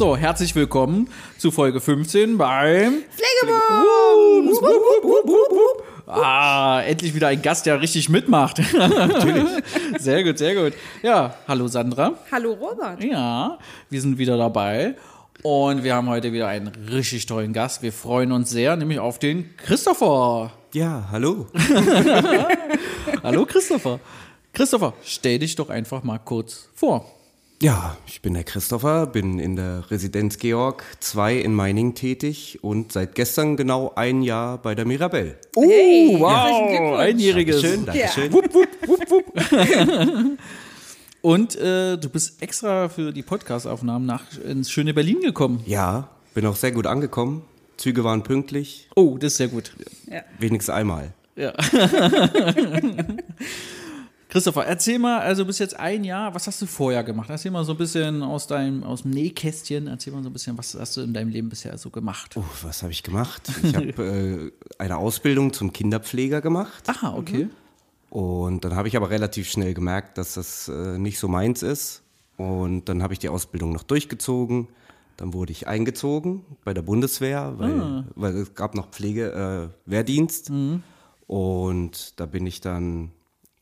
So, herzlich willkommen zu Folge 15 beim Pflegebums! Ah, endlich wieder ein Gast, der richtig mitmacht. Natürlich. Sehr gut, sehr gut. Ja, hallo Sandra. Hallo Robert. Ja, wir sind wieder dabei. Und wir haben heute wieder einen richtig tollen Gast. Wir freuen uns sehr, nämlich auf den Christopher. Ja, hallo. Hallo Christopher. Christopher, stell dich doch einfach mal kurz vor. Ja, ich bin der Christopher, bin in der Residenz Georg 2 in Meining tätig und seit gestern genau ein Jahr bei der Mirabelle. Oh, Hey, wow, einjähriges. Schön, danke schön. Wupp, wupp, wupp, wupp. Und äh, du bist extra für die Podcastaufnahmen nach ins schöne Berlin gekommen. Ja, bin auch sehr gut angekommen. Züge waren pünktlich, Oh, das ist sehr gut. wenigstens einmal. Ja. Christopher, erzähl mal, also bis jetzt ein Jahr, was hast du vorher gemacht? Erzähl mal so ein bisschen aus deinem aus dem Nähkästchen, erzähl mal so ein bisschen, was hast du in deinem Leben bisher so gemacht? Oh, was habe ich gemacht? Ich habe äh, eine Ausbildung zum Kinderpfleger gemacht Aha, okay. Und dann habe ich aber relativ schnell gemerkt, dass das äh, nicht so meins ist und dann habe ich die Ausbildung noch durchgezogen. Dann wurde ich eingezogen bei der Bundeswehr, weil, weil es gab noch Pflegewehrdienst. Äh, Wehrdienst. Und da bin ich dann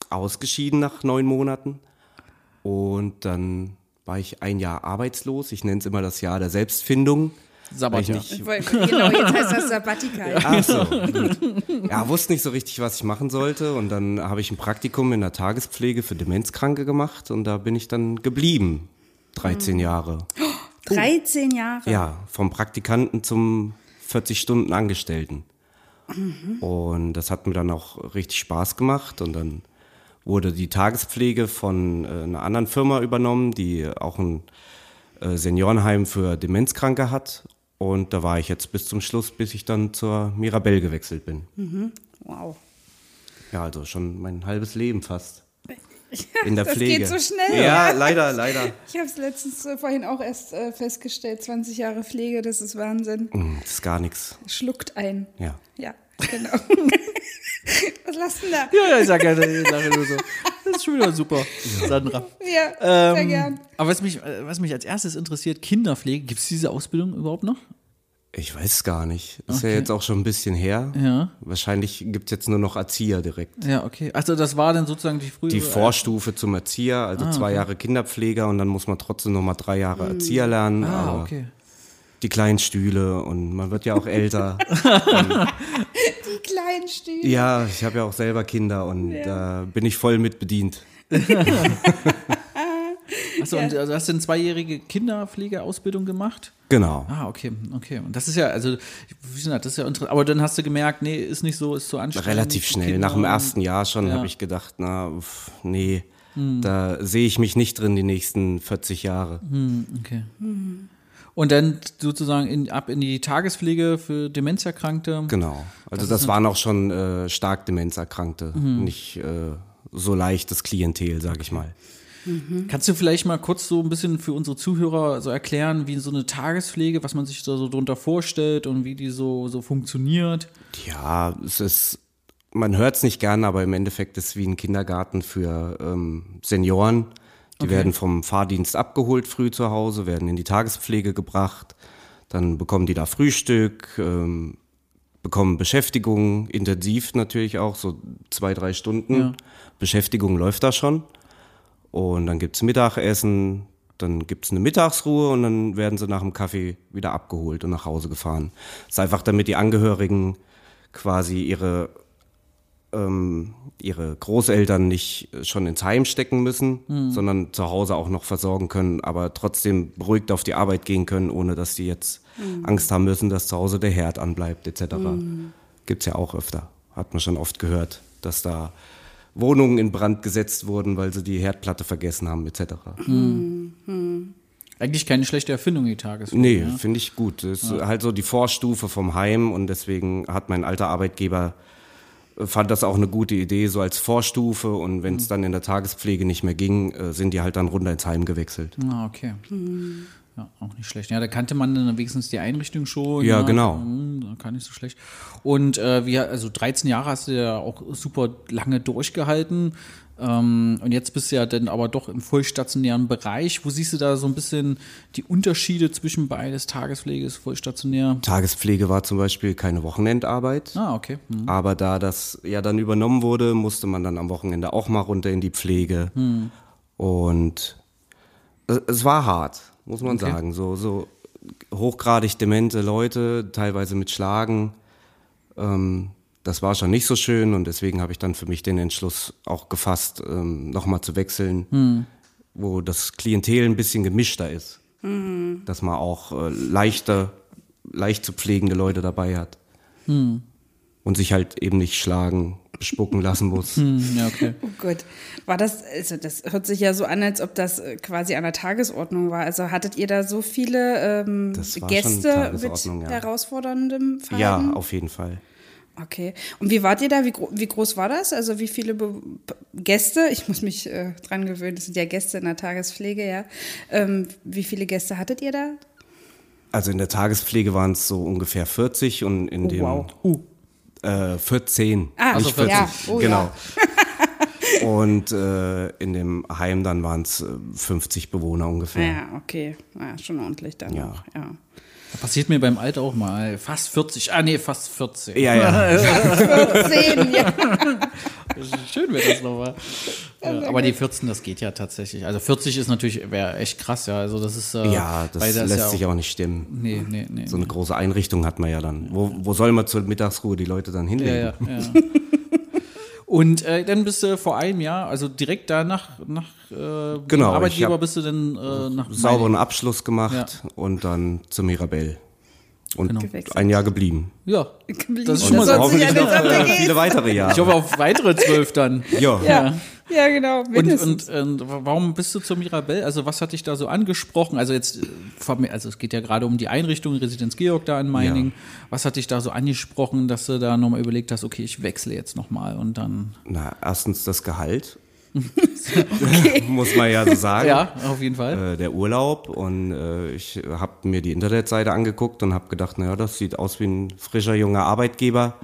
ausgeschieden nach neun Monaten. Und dann war ich ein Jahr arbeitslos. Ich nenne es immer das Jahr der Selbstfindung. Sabbatjahr. nicht, Genau, jetzt heißt das Sabbatikal. Ach so, gut. Ja, wusste nicht so richtig, was ich machen sollte. Und dann habe ich ein Praktikum in der Tagespflege für Demenzkranke gemacht. Und da bin ich dann geblieben. 13 Jahre. 13 Jahre. Ja, vom Praktikanten zum 40 Stunden Angestellten. Und das hat mir dann auch richtig Spaß gemacht. Und dann wurde die Tagespflege von äh, einer anderen Firma übernommen, die auch ein äh, Seniorenheim für Demenzkranke hat. Und da war ich jetzt bis zum Schluss, bis ich dann zur Mirabelle gewechselt bin. Wow. Ja, also schon mein halbes Leben fast. In der das Pflege. geht so schnell, Ja, ja. leider, leider. Ich habe es letztens äh, vorhin auch erst äh, festgestellt. 20 Jahre Pflege, das ist Wahnsinn. Mm, Das ist gar nichts. Schluckt ein. Ja. Ja, genau. Was lasst denn da? Ja, ja, ich sag ja, ich sage nur so. Das ist schon wieder super, Sandra. Ja, sehr gern. Aber was mich, äh, was mich als erstes interessiert, Kinderpflege, gibt es diese Ausbildung überhaupt noch? Ich weiß es gar nicht. Ist ja Okay. jetzt auch schon ein bisschen her. Ja. Wahrscheinlich gibt es jetzt nur noch Erzieher direkt. Ja, okay. Also das war dann sozusagen die frühe. Die Vorstufe zum Erzieher, also Ah, zwei Jahre Kinderpfleger und dann muss man trotzdem noch mal drei Jahre Erzieher lernen. Ah, aber okay. Die kleinen Stühle und man wird ja auch älter. Die kleinen Stühle. ja, ich habe ja auch selber Kinder und da bin ich voll mit bedient. Achso, und also hast du eine zweijährige Kinderpflegeausbildung gemacht? Genau. Ah, okay, okay. Und das ist ja, also, wie gesagt, das ist ja interessant. Aber dann hast du gemerkt, nee, ist nicht so, ist zu anstrengend. Relativ schnell. Kinder Nach dem ersten Jahr schon Ja. Hm. habe ich gedacht, na, uff, nee, da sehe ich mich nicht drin die nächsten 40 Jahre. Okay. Und dann sozusagen in, ab in die Tagespflege für Demenzerkrankte. Genau. Also das, waren auch schon äh, stark Demenzerkrankte, Mhm. nicht äh, so leichtes Klientel, sag ich mal. Kannst du vielleicht mal kurz so ein bisschen für unsere Zuhörer so erklären, wie so eine Tagespflege, was man sich da so drunter vorstellt und wie die so, so funktioniert? Ja, es ist, man hört es nicht gern, aber im Endeffekt ist es wie ein Kindergarten für ähm, Senioren. Die werden vom Fahrdienst abgeholt früh zu Hause, werden in die Tagespflege gebracht, dann bekommen die da Frühstück, ähm, bekommen Beschäftigung, intensiv natürlich auch, so zwei, drei Stunden. Ja. Beschäftigung läuft da schon. Und dann gibt's Mittagessen, dann gibt's eine Mittagsruhe und dann werden sie nach dem Kaffee wieder abgeholt und nach Hause gefahren. Das ist einfach, damit die Angehörigen quasi ihre ähm, ihre Großeltern nicht schon ins Heim stecken müssen, sondern zu Hause auch noch versorgen können, aber trotzdem beruhigt auf die Arbeit gehen können, ohne dass die jetzt Angst haben müssen, dass zu Hause der Herd anbleibt etc. Gibt's ja auch öfter, hat man schon oft gehört, dass da Wohnungen in Brand gesetzt wurden, weil sie die Herdplatte vergessen haben etc. Eigentlich keine schlechte Erfindung, die Tagespflege. Nee, ja. finde ich gut. Das ist halt so die Vorstufe vom Heim und deswegen hat mein alter Arbeitgeber äh, fand das auch eine gute Idee, so als Vorstufe und wenn es Mhm. dann in der Tagespflege nicht mehr ging, äh, sind die halt dann runter ins Heim gewechselt. Ah, okay. Ja, auch nicht schlecht. Ja, da kannte man dann wenigstens die Einrichtung schon. Ja, genau. Hm, Gar nicht so schlecht. Und äh, wie, also 13 Jahre hast du ja auch super lange durchgehalten. Ähm, und jetzt bist du ja dann aber doch im vollstationären Bereich. Wo siehst du da so ein bisschen die Unterschiede zwischen beides, Tagespflege, vollstationär? Tagespflege war zum Beispiel keine Wochenendarbeit. Ah, okay. Hm. Aber da das ja dann übernommen wurde, musste man dann am Wochenende auch mal runter in die Pflege. Und es, es war hart, muss man Okay. sagen. So, so hochgradig demente Leute, teilweise mit Schlagen. Ähm, das war schon nicht so schön und deswegen habe ich dann für mich den Entschluss auch gefasst, ähm, nochmal zu wechseln, wo das Klientel ein bisschen gemischter ist. Dass man auch äh, leichter, leicht zu pflegende Leute dabei hat und sich halt eben nicht schlagen, bespucken lassen muss. Hm, ja, okay. Oh Gott, war das, also das hört sich ja so an, als ob das äh, quasi an der Tagesordnung war. Also hattet ihr da so viele ähm, Gäste mit ja. herausforderndem Verhalten? Ja, auf jeden Fall. Okay. Und wie wart ihr da? Wie, gro wie groß war das? Also wie viele Be Gäste? Ich muss mich äh, dran gewöhnen, das sind ja Gäste in der Tagespflege, ja. Ähm, wie viele Gäste hattet ihr da? Also in der Tagespflege waren es so ungefähr 40 und in dem wow. äh, 14. Ah, nicht also 40. ja. Oh, genau. und äh, in dem Heim dann waren es äh, 50 Bewohner ungefähr. Ja, okay. Ja, schon ordentlich dann Ja. noch, ja. Das passiert mir beim Alter auch mal. Fast 40. Ah, nee, fast 14. Ja, ja. Zehn, ja. Schön wäre das nochmal. Ja, aber die 14, das geht ja tatsächlich. Also 40 ist natürlich, wäre echt krass, ja. Also das ist. Äh, Ja, das weil lässt ja sich auch nicht stimmen. Nee, nee, nee. So eine große Einrichtung hat man ja dann. Wo, wo soll man zur Mittagsruhe die Leute dann ja, hinlegen? ja, ja. Und äh, dann bist du vor einem Jahr, also direkt danach nach äh, Genau, Arbeitgeber bist du dann äh, nach Sauberen. Abschluss gemacht und dann zur Mirabelle. Und Gewechselt. ein Jahr geblieben. Ja, Geblieben. das ist schon mal so. Hoffentlich noch äh, viele weitere Jahre. Ich hoffe auf weitere zwölf dann. ja. Ja, ja, genau. Und, mindestens. und, und warum bist du zur Mirabelle? Also was hat dich da so angesprochen? Also jetzt, äh, vor mir- also es geht ja gerade um die Einrichtung Residenz Georg da in Meiningen. Was hat dich da so angesprochen, dass du da nochmal überlegt hast, okay, ich wechsle jetzt nochmal und dann. Na, erstens das Gehalt. Muss man ja so sagen. Ja, auf jeden Fall. Äh, der Urlaub und äh, ich habe mir die Internetseite angeguckt und habe gedacht, naja, das sieht aus wie ein frischer junger Arbeitgeber,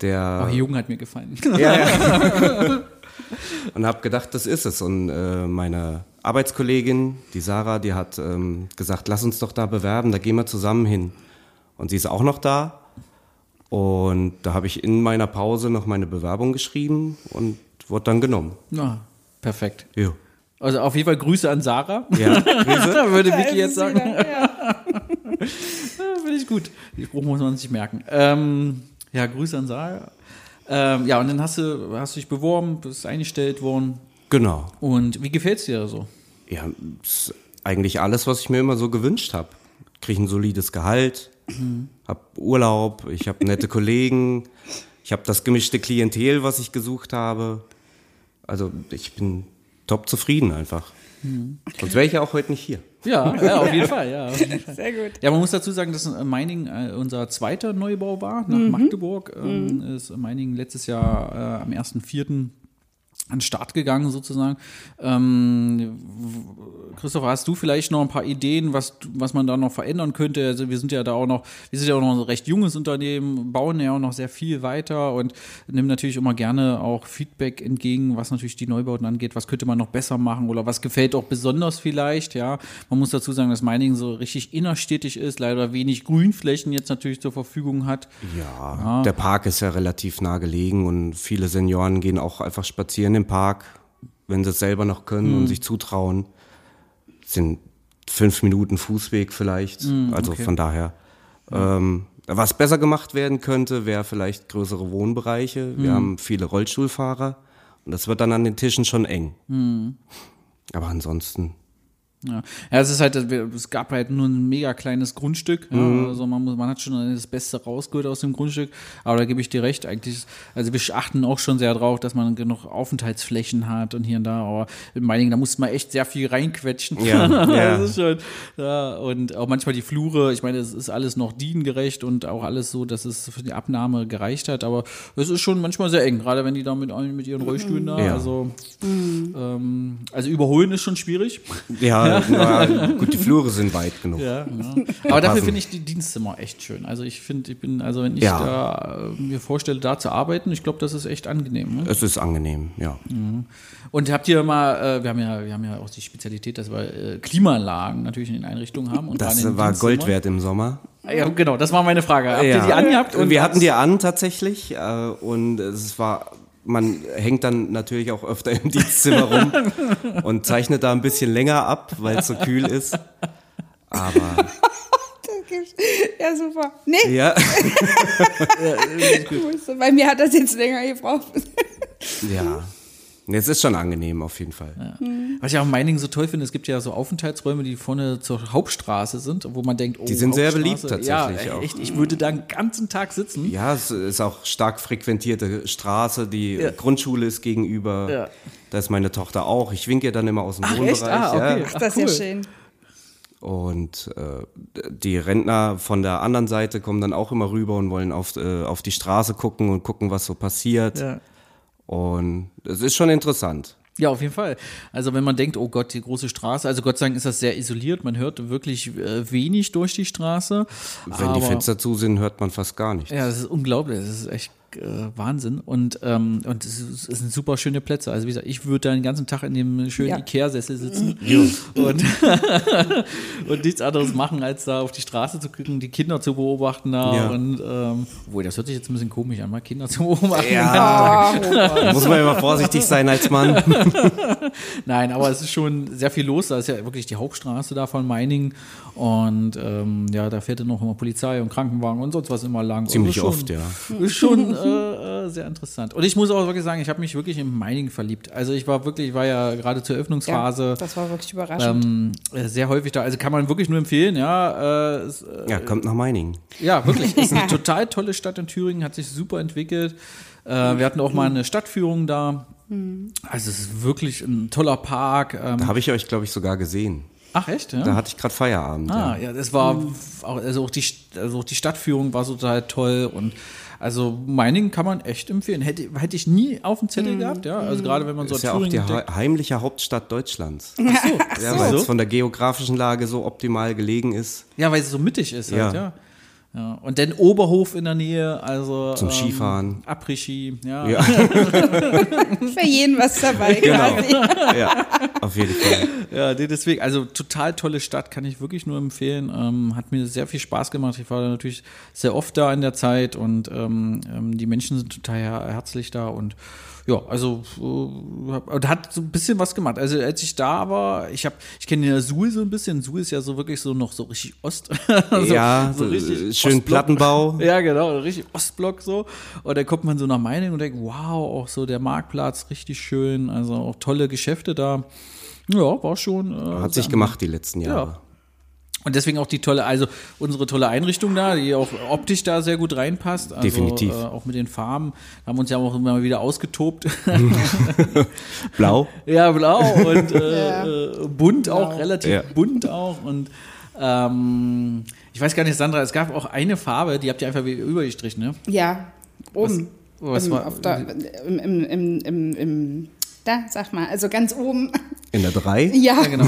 der Aber Jung hat mir gefallen. ja, ja. und habe gedacht, das ist es. Und äh, meine Arbeitskollegin, die Sarah, die hat ähm, gesagt, lass uns doch da bewerben, da gehen wir zusammen hin. Und sie ist auch noch da. Und da habe ich in meiner Pause noch meine Bewerbung geschrieben und wurde dann genommen. Ja, perfekt. Ja. Also auf jeden Fall Grüße an Sarah. Ja, Grüße. Würde Vicky jetzt es sagen. wieder, ja. Finde ich gut. Den Spruch muss man sich merken. Ähm, ja, Grüße an Sarah. Ähm, ja, und dann hast du, hast du dich beworben, bist eingestellt worden. Genau. Und wie gefällt's dir so? Ja, ist eigentlich alles, was ich mir immer so gewünscht habe. Kriege ein solides Gehalt, hab Urlaub, ich habe nette Kollegen, ich habe das gemischte Klientel, was ich gesucht habe. Also ich bin top zufrieden einfach. Sonst wäre ich ja auch heute nicht hier. Ja, ja auf jeden Fall, ja. auf jeden Fall. Sehr gut. Ja, man muss dazu sagen, dass Meiningen äh, unser zweiter Neubau war nach Magdeburg. Ähm, Ist Meiningen letztes Jahr äh, am 1.4. an den Start gegangen sozusagen. Ähm, Christopher, hast du vielleicht noch ein paar Ideen, was, was man da noch verändern könnte? Also wir sind ja da auch noch, wir sind ja auch noch ein recht junges Unternehmen, bauen ja auch noch sehr viel weiter und nehmen natürlich immer gerne auch Feedback entgegen, was natürlich die Neubauten angeht. Was könnte man noch besser machen oder was gefällt auch besonders vielleicht? Ja, man muss dazu sagen, dass Meiningen so richtig innerstädtisch ist, leider wenig Grünflächen jetzt natürlich zur Verfügung hat. Ja, der Park ist ja relativ nah gelegen und viele Senioren gehen auch einfach spazieren im Park, wenn sie es selber noch können und sich zutrauen. Sind fünf Minuten Fußweg vielleicht. also von daher. Ähm, Was besser gemacht werden könnte, wäre vielleicht größere Wohnbereiche. Wir Mhm. haben viele Rollstuhlfahrer und das wird dann an den Tischen schon eng. Mhm. Aber ansonsten, Ja. ja, es ist halt, es gab halt nur ein mega kleines Grundstück. Ja, Mhm. Also man, muss, man hat schon das Beste rausgeholt aus dem Grundstück. Aber da gebe ich dir recht, eigentlich, ist- also wir achten auch schon sehr drauf, dass man genug Aufenthaltsflächen hat und hier und da. Aber in Meiningen, da muss man echt sehr viel reinquetschen. Ja, ja. das ist schon, ja, und auch manchmal die Flure, ich meine, es ist alles noch diengerecht und auch alles so, dass es für die Abnahme gereicht hat. Aber es ist schon manchmal sehr eng, gerade wenn die da mit, mit ihren Rollstühlen da, Ja. also, ähm, also überholen ist schon schwierig. ja, na, gut, die Flure sind weit genug. Ja, ja. Aber dafür finde ich die Dienstzimmer echt schön. Also ich finde, ich bin, also wenn ich Ja. da äh, mir vorstelle, da zu arbeiten, ich glaube, das ist echt angenehm. Ne? Es ist angenehm, ja. Und habt ihr mal, äh, wir haben ja, wir haben ja auch die Spezialität, dass wir äh, Klimaanlagen natürlich in den Einrichtungen haben. Und Das war. Gold wert im Sommer. Ja, genau, das war meine Frage. Habt ihr die angehabt? Und wir was- hatten die an tatsächlich und es war, man hängt dann natürlich auch öfter im Dienstzimmer rum und zeichnet da ein bisschen länger ab, weil es so kühl ist. Aber Ja, super. Nee, ja, bei mir hat das jetzt länger gebraucht. ja. Es ist schon angenehm auf jeden Fall. Was ich auch in Meiningen so toll finde, es gibt ja so Aufenthaltsräume, die vorne zur Hauptstraße sind, wo man denkt, oh, Die sind sehr beliebt tatsächlich ja, auch. echt, ich würde da einen ganzen Tag sitzen. Ja, es ist auch stark frequentierte Straße. Die Ja. Grundschule ist gegenüber. Ja. Da ist meine Tochter auch. Ich winke ihr dann immer aus dem Ach, Wohnbereich. echt? Ah, okay. ja. Ach, Das ist cool. ja schön. Und äh, die Rentner von der anderen Seite kommen dann auch immer rüber und wollen auf, äh, auf die Straße gucken und gucken, was so passiert. Ja. Und es ist schon interessant. Ja, auf jeden Fall. Also wenn man denkt, oh Gott, die große Straße, also Gott sei Dank ist das sehr isoliert, man hört wirklich äh, wenig durch die Straße. Wenn die Fenster zu sind, hört man fast gar nichts. Ja, das ist unglaublich, das ist echt äh, Wahnsinn. Und, ähm, und es, ist, es sind super schöne Plätze. Also wie gesagt, ich würde da den ganzen Tag in dem schönen Ja. Ikea-Sessel sitzen und, und nichts anderes machen, als da auf die Straße zu gucken, die Kinder zu beobachten da. Ja. Und ähm, obwohl, das hört sich jetzt ein bisschen komisch an, mal Kinder zu beobachten. Ja, da muss man immer vorsichtig sein als Mann. Nein, aber es ist schon sehr viel los. Da ist ja wirklich die Hauptstraße da von Meiningen. Und ähm, ja, da fährt dann noch immer Polizei und Krankenwagen und sonst was immer lang. Ziemlich Also schon, oft, ja. Ist schon äh, äh, sehr interessant. Und ich muss auch wirklich sagen, ich habe mich wirklich in Meiningen verliebt. Also ich war wirklich, ich war ja gerade zur Ja, Öffnungsphase das war wirklich überraschend. ähm, äh, sehr häufig da. Also kann man wirklich nur empfehlen, ja. Äh, es, äh, Ja, kommt nach Meiningen. ja, wirklich. Ist eine total tolle Stadt in Thüringen, hat sich super entwickelt. Äh, wir hatten auch mal eine Stadtführung da. Also es ist wirklich ein toller Park. Ähm, Da habe ich euch, glaube ich, sogar gesehen. ach echt, ja? Da hatte ich gerade Feierabend. Ah, ja. ja, das war auch, also auch die, also auch die Stadtführung war so total toll und also Meiningen kann man echt empfehlen. Hätte, hätte ich nie auf dem Zettel gehabt, ja. Also gerade wenn man so Ist ja auch die denkt. heimliche Hauptstadt Deutschlands. Ach so, Ja, weil so. es von der geografischen Lage so optimal gelegen ist. ja, weil es so mittig ist halt, Ja. ja. Ja. Und dann Oberhof in der Nähe, also Zum Skifahren. Après-Ski, ja. Ja. Für jeden was dabei Genau. ja, auf jeden Fall. Ja, deswegen, also total tolle Stadt, kann ich wirklich nur empfehlen. Ähm, hat mir sehr viel Spaß gemacht. Ich war da natürlich sehr oft da in der Zeit und ähm, ähm, die Menschen sind total her herzlich da und ja, also äh, hat so ein bisschen was gemacht. Also als ich da war, ich habe, ich kenne ja Suhl so ein bisschen. Suhl ist ja so wirklich so noch so richtig Ost. so, ja, so äh, richtig schön Ostblock. Plattenbau. Ja, genau, richtig Ostblock so. Und dann kommt man so nach Meiningen und denkt, wow, auch so der Marktplatz, richtig schön. Also auch tolle Geschäfte da. Ja, war schon. Äh, Hat sich gemacht die letzten Jahre. Ja. Und deswegen auch die tolle, also unsere tolle Einrichtung da, die auch optisch da sehr gut reinpasst. Also, Definitiv. Äh, auch mit den Farben. Da haben wir uns ja auch immer wieder ausgetobt. Blau. ja, blau und äh, Ja. äh, bunt auch, relativ Ja. bunt auch. Und ähm, ich weiß gar nicht, Sandra, es gab auch eine Farbe, die habt ihr einfach wieder übergestrichen, ne? Ja, oben. Was Im- war- auf der, im, im, im, im, im, da, sag mal, also ganz oben. In der 3. Ja, Ja, genau.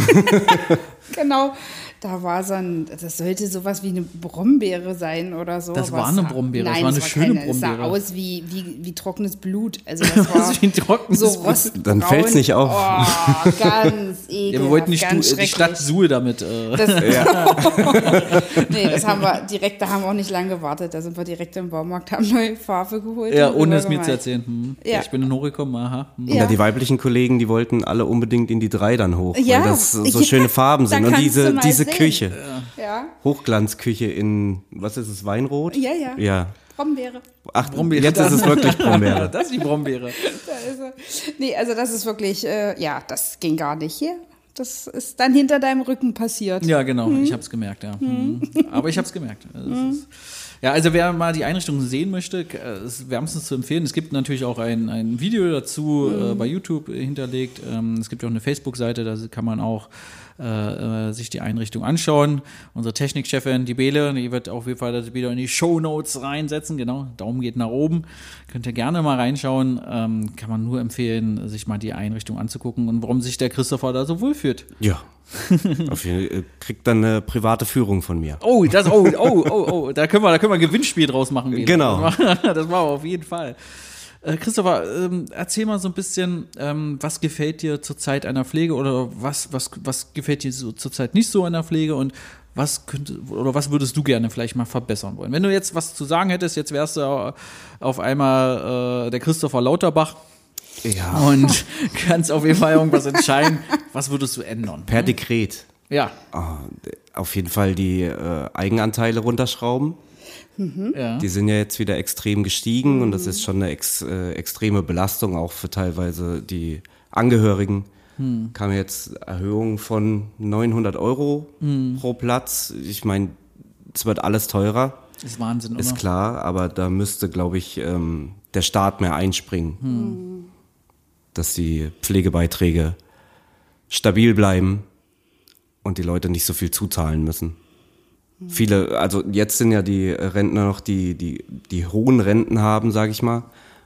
genau. Da war so ein, das sollte sowas wie eine Brombeere sein oder so. Das war es eine Brombeere, das Nein, war es eine schöne keine. Es sah Brombeere. aus wie, wie, wie trockenes Blut. Also das war Das wie ein trockenes so Blut. rostbraun. Dann fällt's nicht auf. Oh, ganz ekelhaft, Ja, wir wollten die, ganz Stu die Stadt. Suhl damit. Äh, Das, nee, das haben wir direkt, da haben wir auch nicht lange gewartet. Da sind wir direkt im Baumarkt, haben neue Farbe geholt. ja, ohne es mir zu erzählen. Hm. Ja. Ich bin dann hochgekommen, aha. Hm. Ja. Ja, die weiblichen Kollegen, die wollten alle unbedingt in die 3 dann hoch, Ja. weil das so Ja, schöne Farben sind. Und diese, diese sehen. Küche. Ja. Ja. Hochglanzküche in, was ist es, Weinrot? Ja, ja. Ja. Brombeere. Ach, Brombeere. jetzt ist es wirklich Brombeere. Das ist die Brombeere. Da ist er. Nee, also das ist wirklich, äh, ja, das ging gar nicht hier. Das ist dann hinter deinem Rücken passiert. Ja, genau. Ich habe es gemerkt, ja. Mhm. Aber ich habe es gemerkt. Also es ist- ja, also wer mal die Einrichtung sehen möchte, äh, ist wärmstens zu empfehlen. Es gibt natürlich auch ein, ein Video dazu äh, bei YouTube hinterlegt. Ähm, es gibt auch eine Facebook-Seite, da kann man auch äh, äh, sich die Einrichtung anschauen. Unsere Technikchefin, die Bele, die wird auf jeden Fall das Video in die Show Notes reinsetzen. Genau, Daumen geht nach oben. Könnt ihr gerne mal reinschauen. Ähm, kann man nur empfehlen, sich mal die Einrichtung anzugucken und warum sich der Christopher da so wohlfühlt. Ja. Auf jeden Fall. Kriegt dann eine private Führung von mir. Oh, das, oh, oh, oh, oh, da können wir, da können wir ein Gewinnspiel draus machen. Bene. Genau. Das machen wir auf jeden Fall. Äh, Christopher, ähm, erzähl mal so ein bisschen, ähm, was gefällt dir zur Zeit einer Pflege oder was, was, was gefällt dir so zurzeit nicht so an der Pflege und was könnte oder was würdest du gerne vielleicht mal verbessern wollen? Wenn du jetzt was zu sagen hättest, jetzt wärst du auf einmal äh, der Christopher Lauterbach Ja. und kannst auf jeden Fall irgendwas entscheiden. Was würdest du ändern? Per Dekret. Ja, Ah, auf jeden Fall die äh, Eigenanteile runterschrauben. Ja. Die sind ja jetzt wieder extrem gestiegen und das ist schon eine ex, äh, extreme Belastung auch für teilweise die Angehörigen. Kam jetzt Erhöhung von 900 Euro pro Platz. Ich meine, es wird alles teurer, ist Wahnsinn, ist oder? klar, aber da müsste, glaube ich, ähm, der Staat mehr einspringen, dass die Pflegebeiträge stabil bleiben und die Leute nicht so viel zuzahlen müssen. Viele, also jetzt sind ja die Rentner noch, die, die, die hohen Renten haben, sage ich mal.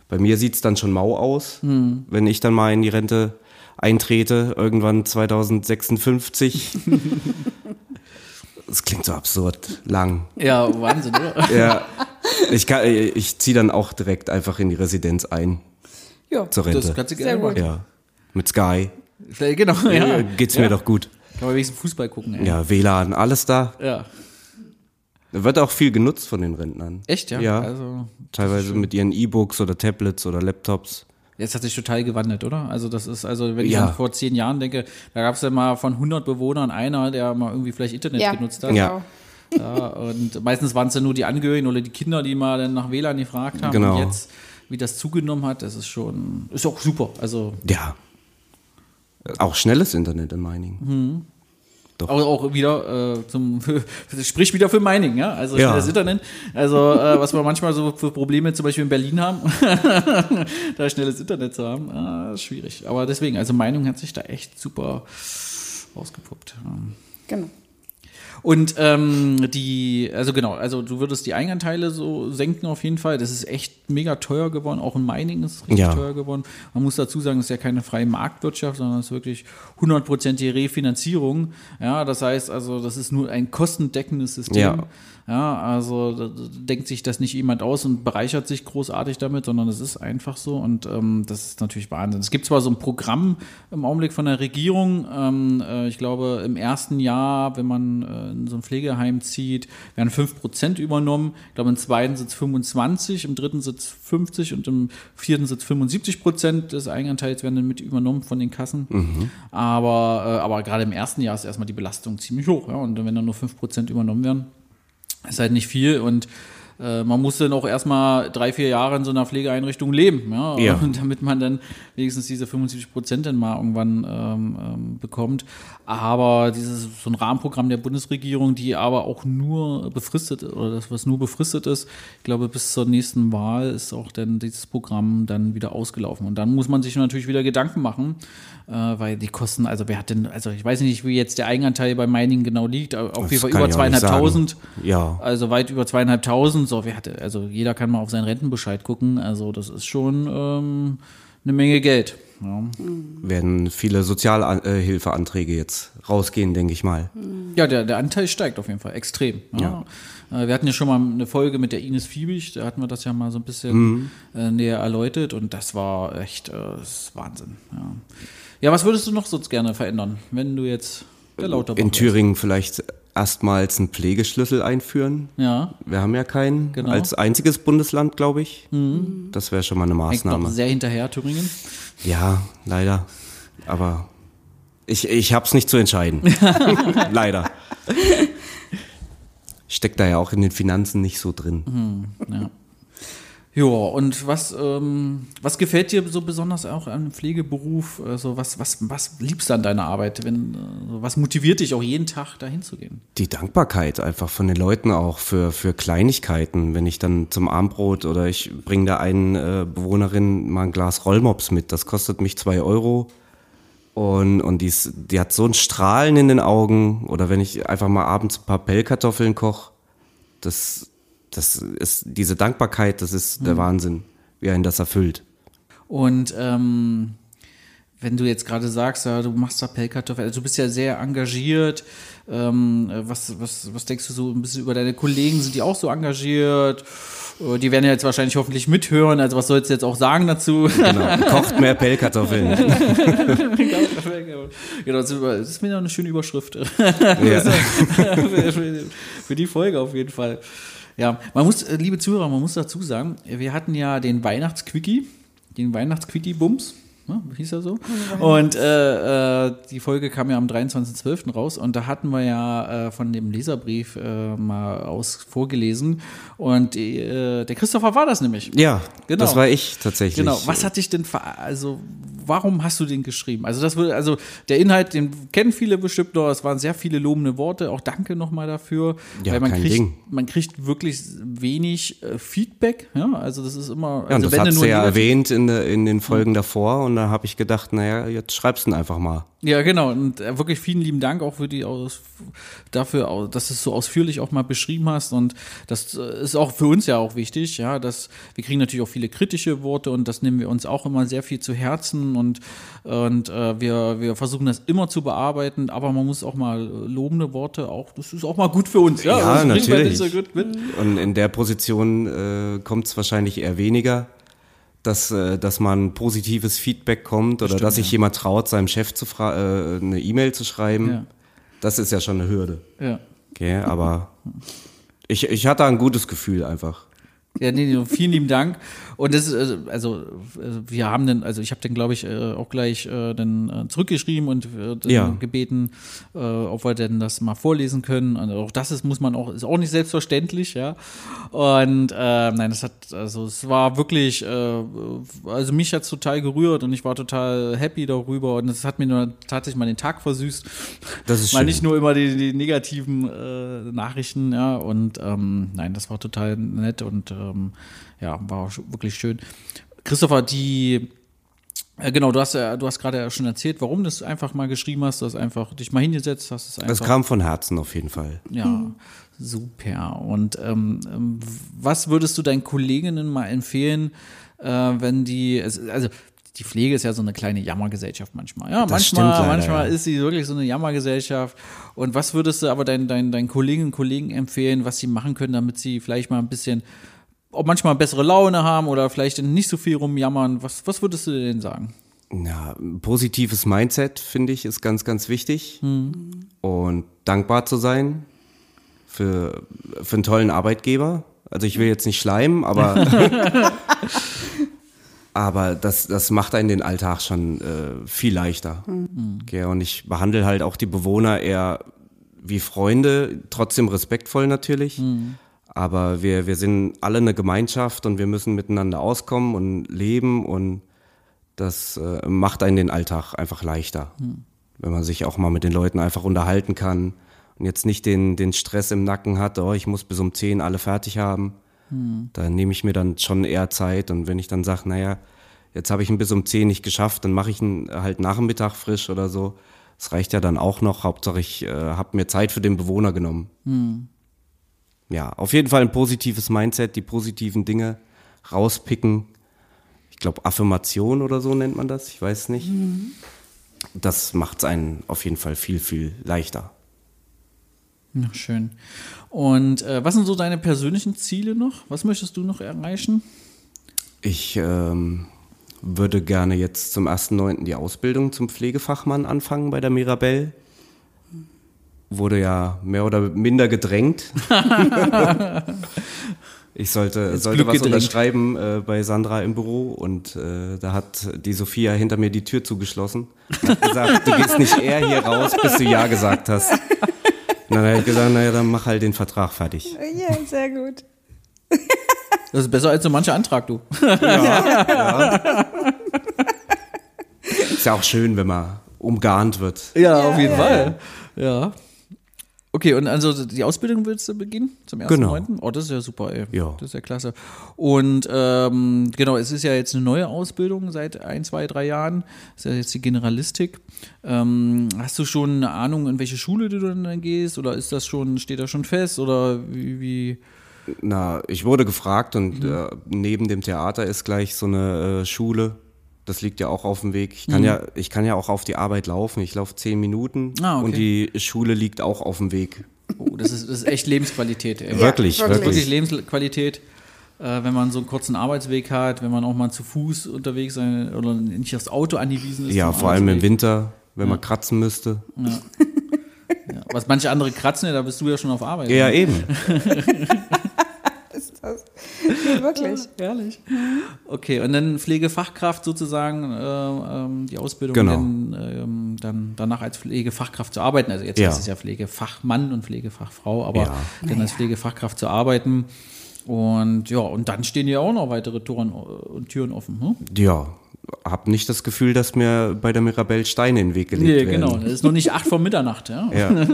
Bei mir sieht's dann schon mau aus, wenn ich dann mal in die Rente eintrete, irgendwann 2056. Das klingt so absurd lang. Ja, Wahnsinn, oder? Ja, ich, kann, ich ziehe dann auch direkt einfach in die Residenz ein Ja. zur Rente. Das kannst du Sehr gerne machen. ja, mit Sky. Vielleicht, genau, ja. Äh, Geht's mir ja. doch gut. Kann man wenigstens Fußball gucken, ey. Ja, WLAN, alles da. Ja. Wird auch viel genutzt von den Rentnern. Echt, ja? Ja. Also, Teilweise mit ihren E-Books oder Tablets oder Laptops. jetzt hat sich total gewandelt, oder? Also, das ist, also, wenn ich Ja. an vor zehn Jahren denke, da gab es ja mal von 100 Bewohnern einer, der mal irgendwie vielleicht Internet Ja. genutzt hat. Ja. Ja, und meistens waren es ja nur die Angehörigen oder die Kinder, die mal dann nach WLAN gefragt haben. Genau. Und jetzt, wie das zugenommen hat, das ist schon, ist auch super. Also, Ja. Auch schnelles Internet in Meiningen. auch, auch wieder äh, zum, sprich wieder für Meiningen, ja. Also Ja. das Internet. Also äh, was wir manchmal so für Probleme zum Beispiel in Berlin haben, da schnelles Internet zu haben, äh, ist schwierig. Aber deswegen, also Meinung hat sich da echt super rausgepuppt. Ja. Genau. Und ähm, die, also genau, also du würdest die Eigenanteile so senken auf jeden Fall. Das ist echt mega teuer geworden. Auch in Mining ist es richtig Ja. teuer geworden. Man muss dazu sagen, es ist ja keine freie Marktwirtschaft, sondern es ist wirklich hundertprozentige Refinanzierung. Ja, das heißt also, das ist nur ein kostendeckendes System. Ja. Ja, also denkt sich das nicht jemand aus und bereichert sich großartig damit, sondern es ist einfach so und ähm, das ist natürlich Wahnsinn. Es gibt zwar so ein Programm im Augenblick von der Regierung, ähm, äh, ich glaube im ersten Jahr, wenn man äh, in so ein Pflegeheim zieht, werden 5% übernommen. Ich glaube im zweiten sitzt 25%, im dritten sitzt 50 und im vierten sitzt 75 Prozent des Eigenanteils werden dann mit übernommen von den Kassen. Aber, äh, aber gerade im ersten Jahr ist erstmal die Belastung ziemlich hoch. Ja? Und wenn dann nur 5% übernommen werden, ist halt nicht viel und äh, man muss dann auch erstmal drei, vier Jahre in so einer Pflegeeinrichtung leben, ja, Ja. Und damit man dann wenigstens diese 75 Prozent dann mal irgendwann ähm, ähm, bekommt. Aber dieses so ein Rahmenprogramm der Bundesregierung, die aber auch nur befristet oder das, was nur befristet ist, ich glaube, bis zur nächsten Wahl ist auch dann dieses Programm dann wieder ausgelaufen. Und dann muss man sich natürlich wieder Gedanken machen, äh, weil die Kosten, also wer hat denn, also ich weiß nicht, wie jetzt der Eigenanteil bei Mining genau liegt, aber auf jeden Fall über zweieinhalbtausend. Ja. Also weit über zweieinhalbtausend. So, wer hatte, also jeder kann mal auf seinen Rentenbescheid gucken. Also das ist schon ähm, eine Menge Geld. Ja. Werden viele Sozialhilfeanträge jetzt rausgehen, denke ich mal. Ja, der, der Anteil steigt auf jeden Fall extrem. Ja. Äh, Wir hatten ja schon mal eine Folge mit der Ines Fiebig, da hatten wir das ja mal so ein bisschen äh, näher erläutert und das war echt äh, das Wahnsinn. Ja. ja, was würdest du noch sonst gerne verändern, wenn du jetzt der Lauterbach In wärst? Thüringen vielleicht erstmals einen Pflegeschlüssel einführen. Ja, Wir haben ja keinen. Genau. Als einziges Bundesland, glaube ich. Das wäre schon mal eine hängt Maßnahme. sehr hinterher, Thüringen. Ja, leider. Aber ich, ich habe es nicht zu entscheiden. leider. stecke da ja auch in den Finanzen nicht so drin. Ja. Ja, und was, ähm, was gefällt dir so besonders auch am Pflegeberuf? Also was, was, was liebst du an deiner Arbeit? Wenn, äh, was motiviert dich auch jeden Tag dahin zu gehen? Die Dankbarkeit einfach von den Leuten auch für, für Kleinigkeiten. Wenn ich dann zum Abendbrot oder ich bringe da einen äh, Bewohnerin mal ein Glas Rollmops mit, das kostet mich zwei Euro. Und, und die, ist, die hat so ein Strahlen in den Augen. Oder wenn ich einfach mal abends ein paar Pellkartoffeln koche, das, das ist diese Dankbarkeit, das ist der Wahnsinn, wie einen das erfüllt. Und ähm, wenn du jetzt gerade sagst, ja, du machst da Pellkartoffeln, also du bist ja sehr engagiert. Ähm, was, was, was denkst du so ein bisschen über deine Kollegen? Sind die auch so engagiert? Äh, Die werden ja jetzt wahrscheinlich hoffentlich mithören. Also was sollst du jetzt auch sagen dazu? Genau. Kocht mehr Pellkartoffeln. genau, das ist mir noch eine schöne Überschrift. Ja. für die Folge auf jeden Fall. Ja, man muss, äh, liebe Zuhörer, man muss dazu sagen, wir hatten ja den Weihnachtsquickie, den Weihnachtsquickie-Bums. Ne, hieß er so? Und äh, äh, die Folge kam ja am 23.12. raus und da hatten wir ja äh, von dem Leserbrief äh, mal aus vorgelesen und äh, der Christopher war das nämlich. Ja, Genau. das war ich tatsächlich. Genau. Was hat dich denn, ver also warum hast du den geschrieben? Also das würde, also der Inhalt, den kennen viele bestimmt noch. Es waren sehr viele lobende Worte. Auch danke nochmal dafür, Ja, weil man kein kriegt, Ding. man kriegt wirklich wenig äh, Feedback. Ja, also das ist immer. Ja, und also das hast nur du ja erwähnt in, in den Folgen davor und da habe ich gedacht, naja, jetzt schreibst du ihn einfach mal. Ja, genau. Und äh, wirklich vielen lieben Dank auch für die aus, dafür, dass du es so ausführlich auch mal beschrieben hast. Und das äh, ist auch für uns ja auch wichtig, ja, dass wir kriegen natürlich auch viele kritische Worte und das nehmen wir uns auch immer sehr viel zu Herzen und, und äh, wir, wir versuchen das immer zu bearbeiten, aber man muss auch mal lobende Worte auch, das ist auch mal gut für uns, ja. Ja, man natürlich. so. Und in der Position äh, kommt es wahrscheinlich eher weniger, dass, äh, dass man positives Feedback kommt oder dass sich jemand traut, seinem Chef zu fra äh, eine E-Mail zu schreiben. Ja. Das ist ja schon eine Hürde. Ja. Okay, aber ich, ich hatte ein gutes Gefühl einfach. Ja, nee, nee, vielen lieben Dank. Und das ist, also, also äh, wir haben dann, also ich habe dann, glaube ich, äh, auch gleich äh, dann äh, zurückgeschrieben und äh, Ja. gebeten, äh, ob wir denn das mal vorlesen können. Und auch das ist, muss man auch, ist auch nicht selbstverständlich, ja. Und äh, nein, das hat, also es war wirklich, äh, also mich hat's total gerührt und ich war total happy darüber und es hat mir nur tatsächlich mal den Tag versüßt. Das ist Mal schön. nicht nur immer die, die negativen äh, Nachrichten, ja, und ähm, nein, das war total nett und ähm, ja, war wirklich schön. Christopher, die äh, genau, du hast ja, du hast gerade ja schon erzählt, warum du es einfach mal geschrieben hast, du hast einfach dich mal hingesetzt, hast es einfach. Das kam von Herzen auf jeden Fall. Ja, super. Und ähm, ähm, was würdest du deinen Kolleginnen mal empfehlen, äh, wenn die, also die Pflege ist ja so eine kleine Jammergesellschaft manchmal. Ja, Das manchmal, leider, manchmal ja. ist sie wirklich so eine Jammergesellschaft. Und was würdest du aber deinen, deinen, deinen Kolleginnen und Kollegen empfehlen, was sie machen können, damit sie vielleicht mal ein bisschen, ob manchmal bessere Laune haben oder vielleicht nicht so viel rumjammern? Was, was würdest du denen sagen? Ja, ein positives Mindset, finde ich, ist ganz, ganz wichtig. Und dankbar zu sein für, für einen tollen Arbeitgeber. Also ich will jetzt nicht schleimen, aber, aber das, das macht einen den Alltag schon äh, viel leichter. Okay, und ich behandle halt auch die Bewohner eher wie Freunde, trotzdem respektvoll natürlich. Aber wir, wir sind alle eine Gemeinschaft und wir müssen miteinander auskommen und leben und das äh, macht einen den Alltag einfach leichter. Wenn man sich auch mal mit den Leuten einfach unterhalten kann und jetzt nicht den, den Stress im Nacken hat, oh, ich muss bis um 10 alle fertig haben. Da nehme ich mir dann schon eher Zeit und wenn ich dann sage, naja, jetzt habe ich ihn bis um 10 nicht geschafft, dann mache ich ihn halt nach dem Mittag frisch oder so. Das reicht ja dann auch noch. Hauptsache ich äh, habe mir Zeit für den Bewohner genommen. Ja, auf jeden Fall ein positives Mindset, die positiven Dinge rauspicken. Ich glaube, Affirmation oder so nennt man das, ich weiß nicht. Das macht es einen auf jeden Fall viel, viel leichter. Ja, schön. Und äh, was sind so deine persönlichen Ziele noch? Was möchtest du noch erreichen? Ich ähm, würde gerne jetzt zum 1.9. die Ausbildung zum Pflegefachmann anfangen bei der Mirabelle. Wurde ja mehr oder minder gedrängt. ich sollte, sollte Glück was gedrängt. unterschreiben äh, bei Sandra im Büro und äh, da hat die Sophia hinter mir die Tür zugeschlossen. Hat gesagt, du gehst nicht eher hier raus, bis du Ja gesagt hast. Und dann habe ich gesagt, naja, dann mach halt den Vertrag fertig. Ja, sehr gut. Das ist besser als so mancher Antrag, du. Ist ja auch schön, wenn man umgarnt wird. Ja, auf jeden Fall. Ja. Okay, und also die Ausbildung willst du beginnen zum 1.9.? Genau. Oh, das ist ja super, ey. Ja. Das ist ja klasse. Und ähm, genau, es ist ja jetzt eine neue Ausbildung seit ein, zwei, drei Jahren. Das ist ja jetzt die Generalistik. Ähm, hast du schon eine Ahnung, in welche Schule du dann gehst? Oder ist das schon, steht das schon fest? Oder wie, wie? Na, ich wurde gefragt und äh, neben dem Theater ist gleich so eine äh, Schule. Das liegt ja auch auf dem Weg. Ich kann ja, ich kann ja auch auf die Arbeit laufen. Ich laufe zehn Minuten Ah, okay. und die Schule liegt auch auf dem Weg. Oh, das ist, das ist echt Lebensqualität, ey. wirklich, wirklich. wirklich wirklich. Lebensqualität, äh, wenn man so einen kurzen Arbeitsweg hat, wenn man auch mal zu Fuß unterwegs sein oder nicht aufs Auto angewiesen ist. Ja, vor allem im. Winter, wenn man kratzen müsste. Ja, was manche andere kratzen, ja, da bist du ja schon auf Arbeit. Ja, eben. Ist? Nee, wirklich. Herrlich. Okay, und dann Pflegefachkraft sozusagen, äh, ähm, die Ausbildung Genau. dann, ähm, dann danach als Pflegefachkraft zu arbeiten. Also jetzt Ja. heißt es ja Pflegefachmann und Pflegefachfrau, aber Ja. dann als Pflegefachkraft zu arbeiten. Und ja, und dann stehen ja auch noch weitere Toren und Türen offen. Hm? Ja, hab nicht das Gefühl, dass mir bei der Mirabelle Steine in den Weg gelegt Nee, werden. genau. Das ist noch nicht acht vor Mitternacht, ja. Ja.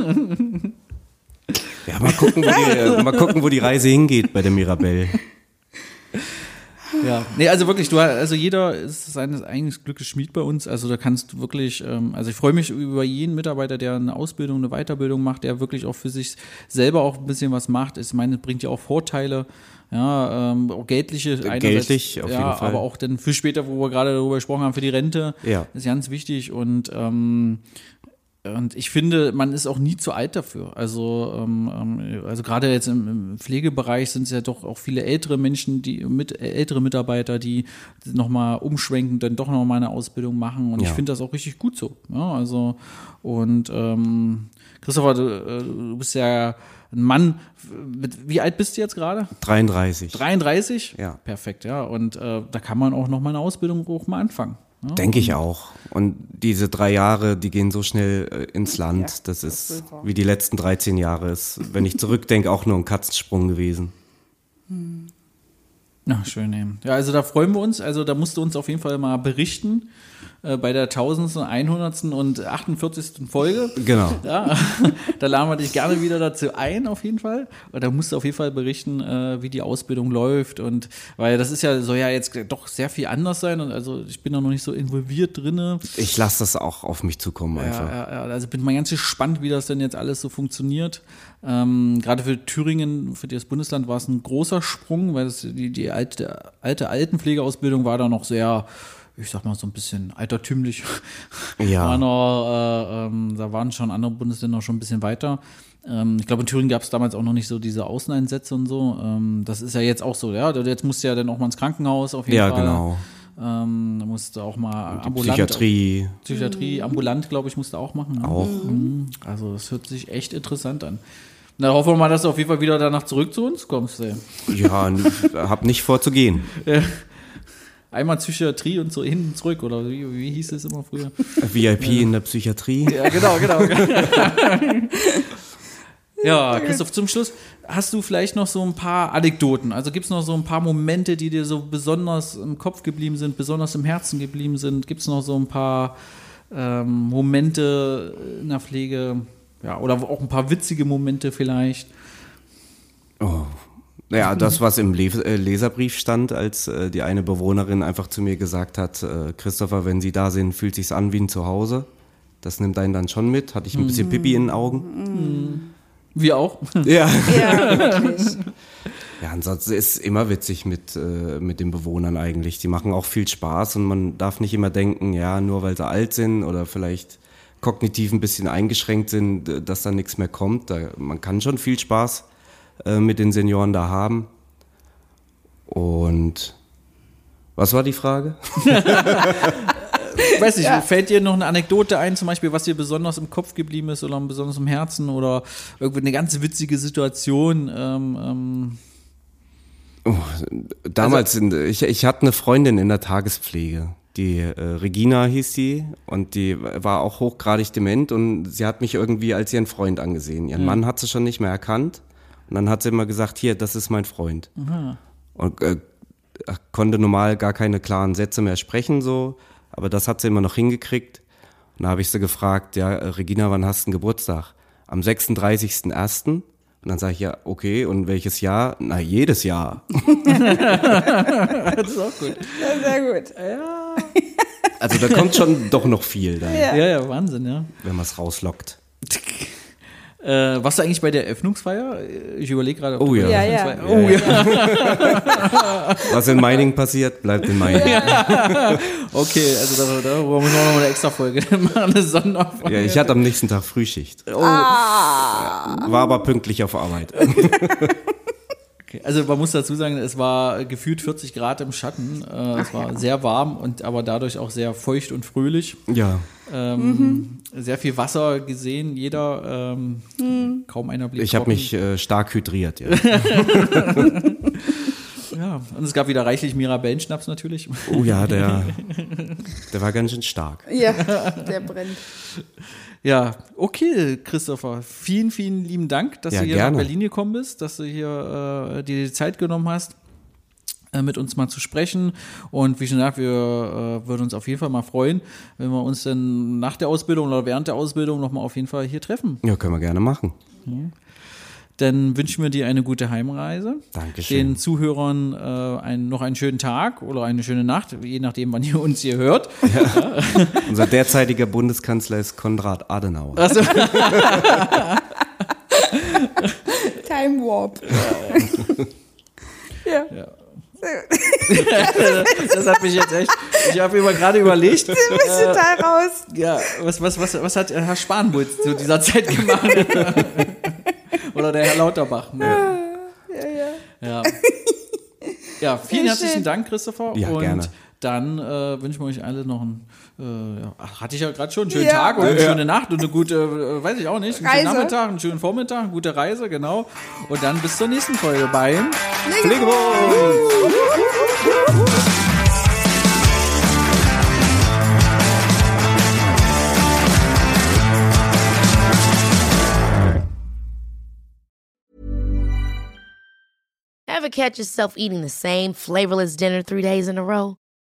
ja, mal gucken, wo die, äh, mal gucken, wo die Reise hingeht bei der Mirabelle. Ja, nee, also wirklich, du, also jeder ist seines eigenen Glückes Schmied bei uns. Also da kannst du wirklich, ähm, also ich freue mich über jeden Mitarbeiter, der eine Ausbildung, eine Weiterbildung macht, der wirklich auch für sich selber auch ein bisschen was macht. Ich meine, bringt ja auch Vorteile, ja, ähm, auch geldliche, Geldlich, auf ja, jeden Fall. aber auch dann für später, wo wir gerade darüber gesprochen haben, für die Rente, Ja. ist ganz wichtig und ähm, und ich finde, man ist auch nie zu alt dafür. Also, ähm, ähm, also gerade jetzt im, im Pflegebereich sind es ja doch auch viele ältere Menschen, die mit ältere Mitarbeiter, die nochmal umschwenken, dann doch nochmal eine Ausbildung machen. Und ich Ja. finde das auch richtig gut so. Ja, also und ähm, Christopher, du, äh, du bist ja ein Mann. Mit, wie alt bist du jetzt gerade? 33. 33? Ja. Perfekt, ja. Und äh, da kann man auch nochmal eine Ausbildung auch mal anfangen. Ja? Denke ich auch. Und diese drei Jahre, die gehen so schnell äh, ins Land. Ja, das das ist wahr. wie die letzten 13 Jahre ist, wenn ich zurückdenke, auch nur ein Katzensprung gewesen. Ja, schön eben. Ja, also da freuen wir uns. Also da musst du uns auf jeden Fall mal berichten äh, bei der 1000., 100. und 48. Folge. Genau. Ja, da laden wir dich gerne wieder dazu ein, auf jeden Fall. Und da musst du auf jeden Fall berichten, äh, wie die Ausbildung läuft. Und weil das ist ja, soll ja jetzt doch sehr viel anders sein. Und also ich bin da noch nicht so involviert drinne. Ich lasse das auch auf mich zukommen einfach. Ja, ja, ja, also bin mal ganz gespannt, wie das denn jetzt alles so funktioniert. Ähm, Gerade für Thüringen, für das Bundesland war es ein großer Sprung, weil das, die, die alte, alte Altenpflegeausbildung war da noch sehr, ich sag mal so ein bisschen altertümlich. Ja. War noch, äh, ähm, da waren schon andere Bundesländer schon ein bisschen weiter. Ähm, ich glaube, in Thüringen gab es damals auch noch nicht so diese Außeneinsätze und so. Ähm, das ist ja jetzt auch so, ja. Jetzt musst du ja dann auch mal ins Krankenhaus auf jeden Ja, Fall. genau. Ähm, da musst du auch mal Die ambulant. Psychiatrie Psychiatrie, ambulant, glaube ich, musste auch machen. Ne? auch. Mhm. Also das hört sich echt interessant an. Na, hoffen wir mal, dass du auf jeden Fall wieder danach zurück zu uns kommst. Ey. Ja, hab nicht vor zu gehen. Einmal Psychiatrie und so hinten zurück, oder wie, wie hieß es immer früher? VIP in der Psychiatrie. Ja, genau, genau. ja, Christoph, zum Schluss hast du vielleicht noch so ein paar Anekdoten. Also gibt es noch so ein paar Momente, die dir so besonders im Kopf geblieben sind, besonders im Herzen geblieben sind? Gibt es noch so ein paar ähm, Momente in der Pflege? Ja, oder auch ein paar witzige Momente vielleicht? Ja, das, was im äh, Leserbrief stand, als äh, die eine Bewohnerin einfach zu mir gesagt hat, äh, Christopher, wenn Sie da sind, fühlt sich's an wie ein Zuhause. Das nimmt einen dann schon mit. Hatte ich ein bisschen Pipi in den Augen. Wir auch. Ja. Ja, wirklich. Ja, ansonsten ist es immer witzig mit, äh, mit den Bewohnern eigentlich. Die machen auch viel Spaß und man darf nicht immer denken, ja, nur weil sie alt sind oder vielleicht kognitiv ein bisschen eingeschränkt sind, dass da nichts mehr kommt. Da, man kann schon viel Spaß äh, mit den Senioren da haben. Und was war die Frage? Weiß nicht, Ja. fällt dir noch eine Anekdote ein, zum Beispiel, was dir besonders im Kopf geblieben ist oder besonders im Herzen oder irgendwie eine ganz witzige Situation? Ähm, ähm, Damals, in, ich, ich hatte eine Freundin in der Tagespflege. Die äh, Regina hieß sie und die war auch hochgradig dement und sie hat mich irgendwie als ihren Freund angesehen. Ihren Mann hat sie schon nicht mehr erkannt und dann hat sie immer gesagt, hier, das ist mein Freund. Und äh, konnte normal gar keine klaren Sätze mehr sprechen so, aber das hat sie immer noch hingekriegt. Und da habe ich sie gefragt, ja, äh, Regina, wann hast du einen Geburtstag? Am 36.01. Und dann sage ich, ja, okay, und welches Jahr? Na, jedes Jahr. Das ist auch gut. Ja, sehr gut. Also da kommt schon doch noch viel dann, Ja, ja, Wahnsinn, ja. wenn man es rauslockt. Äh, warst du eigentlich bei der Eröffnungsfeier? Ich überlege gerade. ob Oh bei ja. Ja, ja. Oh ja. Was in Meiningen passiert, bleibt in Meiningen. Ja, Okay, also da, da müssen wir noch mal eine extra Folge machen, eine Sonderfolge. ich hatte am nächsten Tag Frühschicht. Oh, War aber pünktlich auf Arbeit. Also man muss dazu sagen, es war gefühlt 40 Grad im Schatten. Äh, es war sehr warm und aber dadurch auch sehr feucht und fröhlich. Ja, Ähm, Sehr viel Wasser gesehen, jeder, ähm, kaum einer blieb ich habe mich äh, stark hydriert. Ja. Ja, und es gab wieder reichlich Mirabellenschnaps natürlich. Oh ja, der, der war ganz schön stark. Ja, der brennt. Ja, okay, Christopher. Vielen, vielen lieben Dank, dass Ja, du hier gerne. nach Berlin gekommen bist, dass du hier äh, dir die Zeit genommen hast, mit uns mal zu sprechen. Und wie schon gesagt, wir äh, würden uns auf jeden Fall mal freuen, wenn wir uns dann nach der Ausbildung oder während der Ausbildung nochmal auf jeden Fall hier treffen. Ja, können wir gerne machen. Dann wünschen wir dir eine gute Heimreise. Dankeschön. Den Zuhörern äh, einen, noch einen schönen Tag oder eine schöne Nacht, je nachdem, wann ihr uns hier hört. Unser derzeitiger Bundeskanzler ist Konrad Adenauer. Also, Time Warp. ja. das hat mich jetzt echt. Ich habe mir gerade überlegt. Du bist total raus. Ja, was, was, was, was hat Herr Spanbull zu dieser Zeit gemacht? Oder der Herr Lauterbach? Ne? Ja, ja. Ja. Ja, vielen Ja, herzlichen schön. Dank, Christopher. Ja, und gerne. Dann äh, wünschen wir euch alle noch einen, äh, ja, ach, hatte ich ja gerade schon, einen schönen Ja. Tag und eine Ja. schöne Nacht und eine gute, äh, weiß ich auch nicht, einen Reise. schönen Nachmittag, einen schönen Vormittag, eine gute Reise, genau. Und dann bis zur nächsten Folge beim Ever catch yourself eating the same flavorless dinner three days in a row?